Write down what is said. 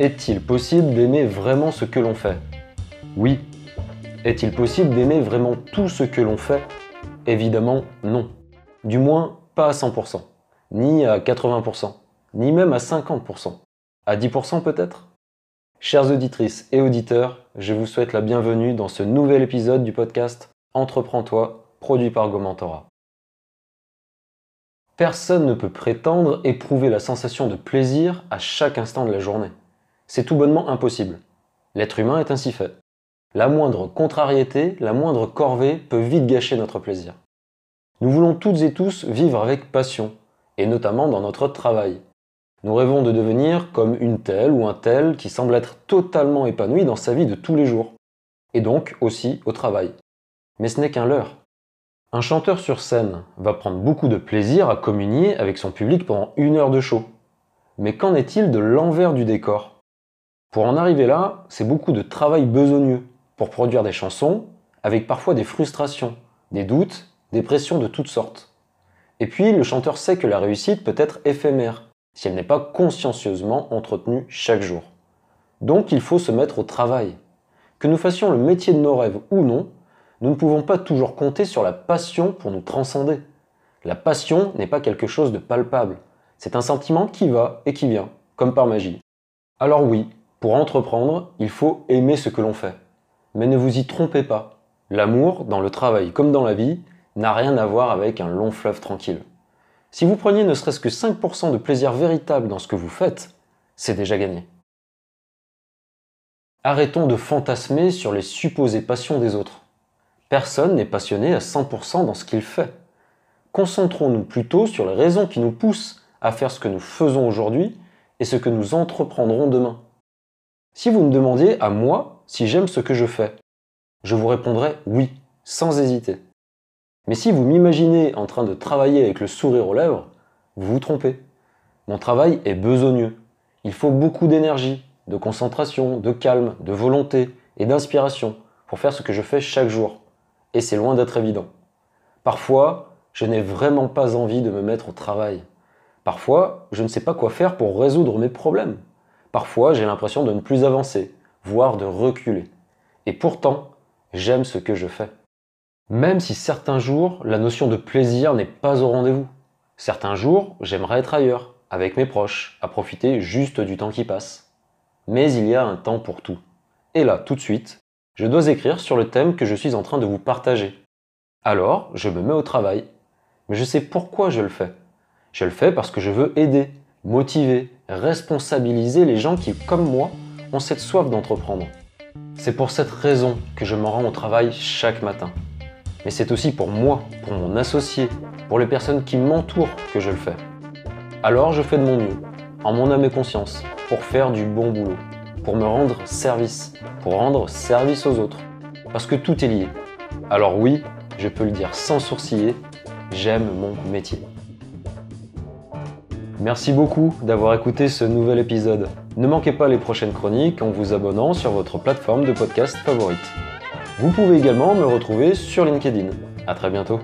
Est-il possible d'aimer vraiment ce que l'on fait? Oui. Est-il possible d'aimer vraiment tout ce que l'on fait? Évidemment non. Du moins pas à 100%, ni à 80%, ni même à 50%. À 10% peut-être? Chères auditrices et auditeurs, je vous souhaite la bienvenue dans ce nouvel épisode du podcast Entreprends-toi, produit par Gomentora. Personne ne peut prétendre éprouver la sensation de plaisir à chaque instant de la journée. C'est tout bonnement impossible. L'être humain est ainsi fait. La moindre contrariété, la moindre corvée peut vite gâcher notre plaisir. Nous voulons toutes et tous vivre avec passion, et notamment dans notre travail. Nous rêvons de devenir comme une telle ou un tel qui semble être totalement épanoui dans sa vie de tous les jours, et donc aussi au travail. Mais ce n'est qu'un leurre. Un chanteur sur scène va prendre beaucoup de plaisir à communier avec son public pendant une heure de show. Mais qu'en est-il de l'envers du décor? Pour en arriver là, c'est beaucoup de travail besogneux pour produire des chansons, avec parfois des frustrations, des doutes, des pressions de toutes sortes. Et puis, le chanteur sait que la réussite peut être éphémère, si elle n'est pas consciencieusement entretenue chaque jour. Donc il faut se mettre au travail. Que nous fassions le métier de nos rêves ou non, nous ne pouvons pas toujours compter sur la passion pour nous transcender. La passion n'est pas quelque chose de palpable. C'est un sentiment qui va et qui vient, comme par magie. Alors oui, pour entreprendre, il faut aimer ce que l'on fait. Mais ne vous y trompez pas. L'amour, dans le travail comme dans la vie, n'a rien à voir avec un long fleuve tranquille. Si vous preniez ne serait-ce que 5% de plaisir véritable dans ce que vous faites, c'est déjà gagné. Arrêtons de fantasmer sur les supposées passions des autres. Personne n'est passionné à 100% dans ce qu'il fait. Concentrons-nous plutôt sur les raisons qui nous poussent à faire ce que nous faisons aujourd'hui et ce que nous entreprendrons demain. Si vous me demandiez à moi si j'aime ce que je fais, je vous répondrais oui, sans hésiter. Mais si vous m'imaginez en train de travailler avec le sourire aux lèvres, vous vous trompez. Mon travail est besogneux. Il faut beaucoup d'énergie, de concentration, de calme, de volonté et d'inspiration pour faire ce que je fais chaque jour et c'est loin d'être évident. Parfois, je n'ai vraiment pas envie de me mettre au travail. Parfois, je ne sais pas quoi faire pour résoudre mes problèmes. Parfois, j'ai l'impression de ne plus avancer, voire de reculer. Et pourtant, j'aime ce que je fais. Même si certains jours, la notion de plaisir n'est pas au rendez-vous. Certains jours, j'aimerais être ailleurs, avec mes proches, à profiter juste du temps qui passe. Mais il y a un temps pour tout. Et là, tout de suite, je dois écrire sur le thème que je suis en train de vous partager. Alors, je me mets au travail. Mais je sais pourquoi je le fais. Je le fais parce que je veux aider, motiver, responsabiliser les gens qui, comme moi, ont cette soif d'entreprendre. C'est pour cette raison que je me rends au travail chaque matin. Mais c'est aussi pour moi, pour mon associé, pour les personnes qui m'entourent que je le fais. Alors je fais de mon mieux, en mon âme et conscience, pour faire du bon boulot pour me rendre service, pour rendre service aux autres. Parce que tout est lié. Alors oui, je peux le dire sans sourciller, j'aime mon métier. Merci beaucoup d'avoir écouté ce nouvel épisode. Ne manquez pas les prochaines chroniques en vous abonnant sur votre plateforme de podcast favorite. Vous pouvez également me retrouver sur LinkedIn. A très bientôt.